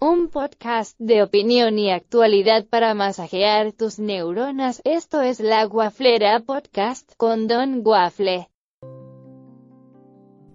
un podcast de opinión y actualidad para masajear tus neuronas. Esto es La Guaflera Podcast con Don Guafle.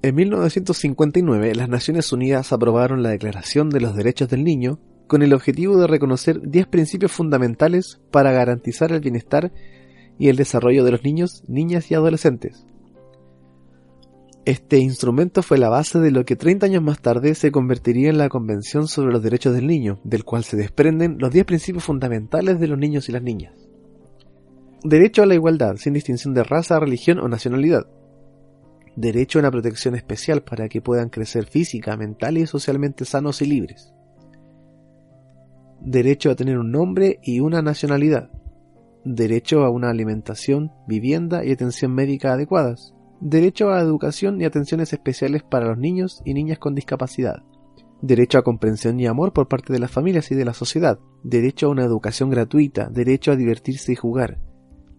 En 1959, las Naciones Unidas aprobaron la Declaración de los Derechos del Niño con el objetivo de reconocer 10 principios fundamentales para garantizar el bienestar y el desarrollo de los niños, niñas y adolescentes. Este instrumento fue la base de lo que 30 años más tarde se convertiría en la Convención sobre los Derechos del Niño, del cual se desprenden los 10 principios fundamentales de los niños y las niñas. Derecho a la igualdad, sin distinción de raza, religión o nacionalidad. Derecho a una protección especial para que puedan crecer física, mental y socialmente sanos y libres. Derecho a tener un nombre y una nacionalidad. Derecho a una alimentación, vivienda y atención médica adecuadas derecho a educación y atenciones especiales para los niños y niñas con discapacidad, derecho a comprensión y amor por parte de las familias y de la sociedad, derecho a una educación gratuita, derecho a divertirse y jugar,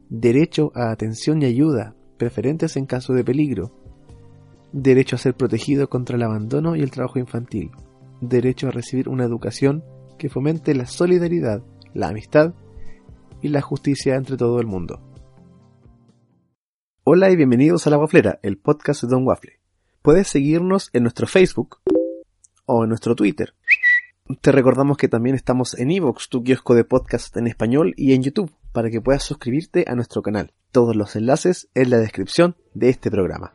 derecho a atención y ayuda, preferentes en caso de peligro, derecho a ser protegido contra el abandono y el trabajo infantil, derecho a recibir una educación que fomente la solidaridad, la amistad y la justicia entre todo el mundo. Hola y bienvenidos a La Waflera, el podcast de Don Waffle. Puedes seguirnos en nuestro Facebook o en nuestro Twitter. Te recordamos que también estamos en Evox, tu kiosco de podcast en español, y en YouTube, para que puedas suscribirte a nuestro canal. Todos los enlaces en la descripción de este programa.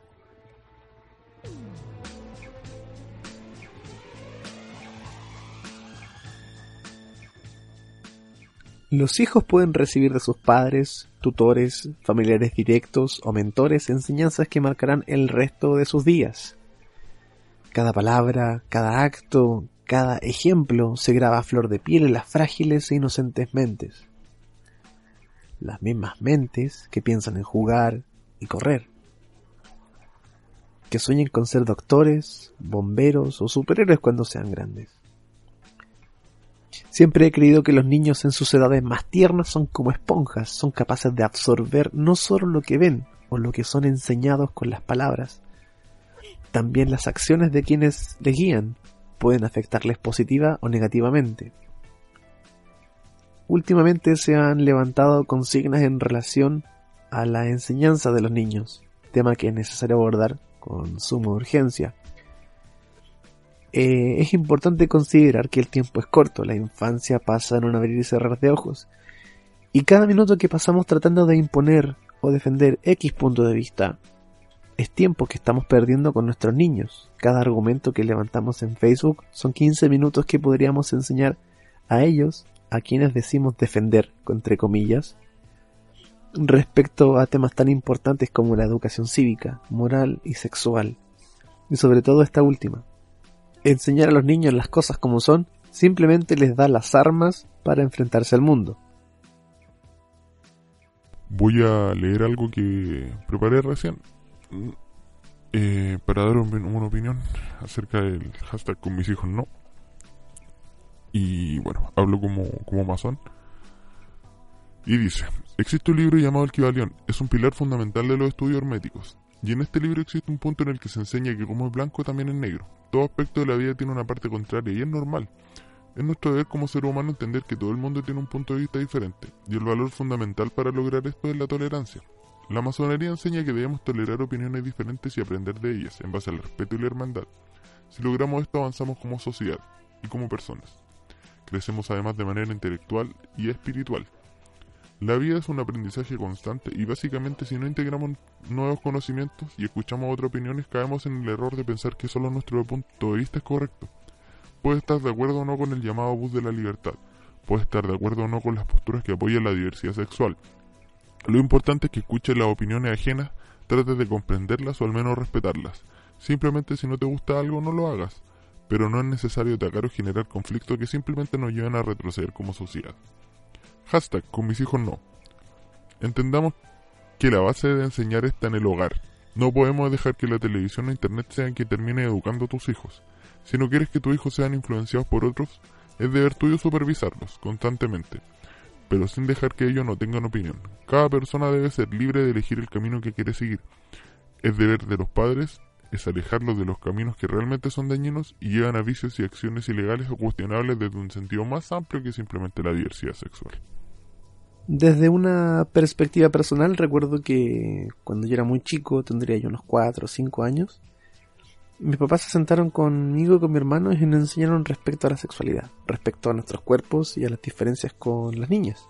Los hijos pueden recibir de sus padres, tutores, familiares directos o mentores enseñanzas que marcarán el resto de sus días. Cada palabra, cada acto, cada ejemplo se graba a flor de piel en las frágiles e inocentes mentes. Las mismas mentes que piensan en jugar y correr. Que sueñen con ser doctores, bomberos o superhéroes cuando sean grandes Siempre he creído que los niños en sus edades más tiernas son como esponjas, son capaces de absorber no solo lo que ven o lo que son enseñados con las palabras, también las acciones de quienes les guían pueden afectarles positiva o negativamente. Últimamente se han levantado consignas en relación a la enseñanza de los niños, tema que es necesario abordar con suma urgencia. Eh, es importante considerar que el tiempo es corto, la infancia pasa en un abrir y cerrar de ojos, y cada minuto que pasamos tratando de imponer o defender X punto de vista es tiempo que estamos perdiendo con nuestros niños. Cada argumento que levantamos en Facebook son 15 minutos que podríamos enseñar a ellos, a quienes decimos defender, entre comillas, respecto a temas tan importantes como la educación cívica, moral y sexual, y sobre todo esta última, enseñar a los niños las cosas como son simplemente les da las armas para enfrentarse al mundo. Voy a leer algo que preparé recién eh, para dar una opinión acerca del hashtag con mis hijos no. Y bueno, hablo como, como masón. Y dice, existe un libro llamado El Kibalión, es un pilar fundamental de los estudios herméticos. Y en este libro existe un punto en el que se enseña que como es blanco también es negro. Todo aspecto de la vida tiene una parte contraria y es normal. Es nuestro deber como ser humano entender que todo el mundo tiene un punto de vista diferente, y el valor fundamental para lograr esto es la tolerancia. La masonería enseña que debemos tolerar opiniones diferentes y aprender de ellas, en base al respeto y la hermandad. Si logramos esto avanzamos como sociedad y como personas. Crecemos además de manera intelectual y espiritual. La vida es un aprendizaje constante y básicamente si no integramos nuevos conocimientos y escuchamos otras opiniones caemos en el error de pensar que solo nuestro punto de vista es correcto. Puede estar de acuerdo o no con el llamado bus de la libertad, puede estar de acuerdo o no con las posturas que apoyan la diversidad sexual. Lo importante es que escuches las opiniones ajenas, trates de comprenderlas o al menos respetarlas. Simplemente si no te gusta algo no lo hagas, pero no es necesario atacar o generar conflictos que simplemente nos lleven a retroceder como sociedad. Hashtag con mis hijos no. Entendamos que la base de enseñar está en el hogar. No podemos dejar que la televisión o internet sean quien termine educando a tus hijos. Si no quieres que tus hijos sean influenciados por otros, es deber tuyo supervisarlos constantemente, pero sin dejar que ellos no tengan opinión. Cada persona debe ser libre de elegir el camino que quiere seguir. Es deber de los padres es alejarlos de los caminos que realmente son dañinos y llevan a vicios y acciones ilegales o cuestionables desde un sentido más amplio que simplemente la diversidad sexual. Desde una perspectiva personal, recuerdo que cuando yo era muy chico, tendría yo unos 4 o 5 años, mis papás se sentaron conmigo y con mi hermano y nos enseñaron respecto a la sexualidad, respecto a nuestros cuerpos y a las diferencias con las niñas,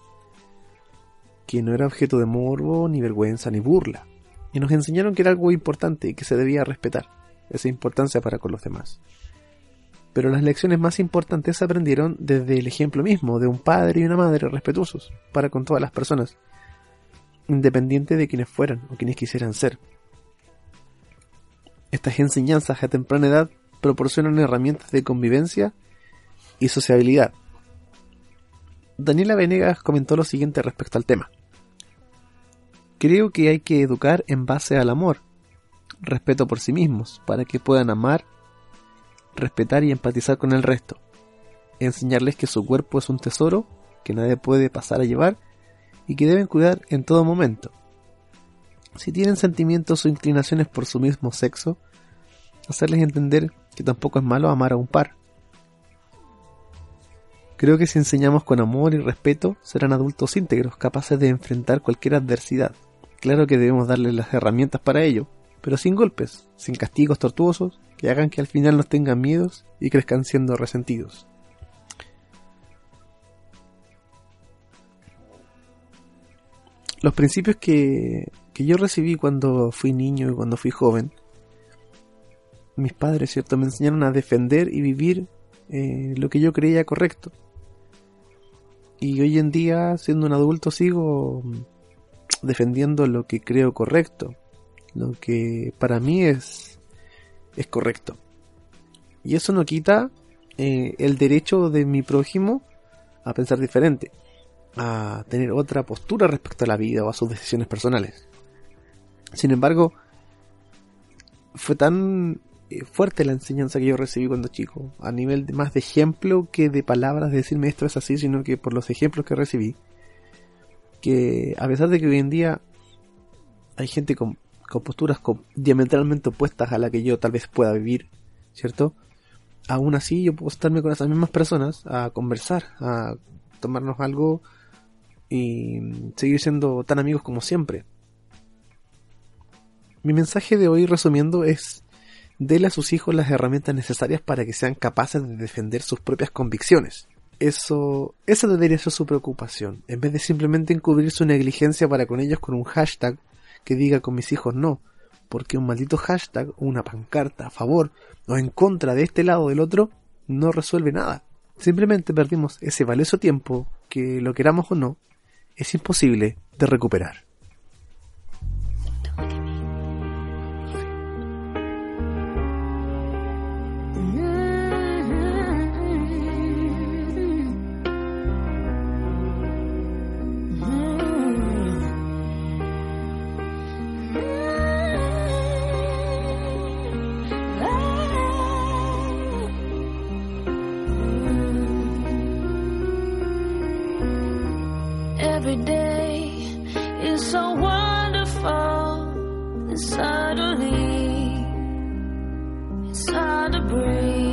que no era objeto de morbo, ni vergüenza, ni burla, y nos enseñaron que era algo importante y que se debía respetar, esa importancia para con los demás. Pero las lecciones más importantes se aprendieron desde el ejemplo mismo de un padre y una madre respetuosos para con todas las personas, independiente de quienes fueran o quienes quisieran ser. Estas enseñanzas a temprana edad proporcionan herramientas de convivencia y sociabilidad. Daniela Venegas comentó lo siguiente respecto al tema. Creo que hay que educar en base al amor, respeto por sí mismos, para que puedan amar, respetar y empatizar con el resto. Enseñarles que su cuerpo es un tesoro que nadie puede pasar a llevar y que deben cuidar en todo momento. Si tienen sentimientos o inclinaciones por su mismo sexo, hacerles entender que tampoco es malo amar a un par. Creo que si enseñamos con amor y respeto, serán adultos íntegros, capaces de enfrentar cualquier adversidad. Claro que debemos darles las herramientas para ello, pero sin golpes, sin castigos tortuosos, que hagan que al final nos tengan miedos y crezcan siendo resentidos. Los principios que, que yo recibí cuando fui niño y cuando fui joven mis padres, ¿cierto? Me enseñaron a defender y vivir eh, lo que yo creía correcto. Y hoy en día, siendo un adulto, sigo defendiendo lo que creo correcto, lo que para mí es, es correcto. Y eso no quita eh, el derecho de mi prójimo a pensar diferente, a tener otra postura respecto a la vida o a sus decisiones personales. Sin embargo, fue tan eh, fuerte la enseñanza que yo recibí cuando chico, a nivel de, más de ejemplo que de palabras de decirme esto es así, sino que por los ejemplos que recibí, que a pesar de que hoy en día hay gente con, posturas diametralmente opuestas a la que yo tal vez pueda vivir, ¿cierto? Aún así yo puedo estarme con esas mismas personas a conversar, a tomarnos algo y seguir siendo tan amigos como siempre. Mi mensaje de hoy resumiendo es déle a sus hijos las herramientas necesarias para que sean capaces de defender sus propias convicciones. Eso, esa debería ser su preocupación, en vez de simplemente encubrir su negligencia para con ellos con un hashtag que diga con mis hijos no, porque un maldito hashtag o una pancarta a favor o en contra de este lado o del otro no resuelve nada. Simplemente perdimos ese valioso tiempo que, lo queramos o no, es imposible de recuperar. the breeze.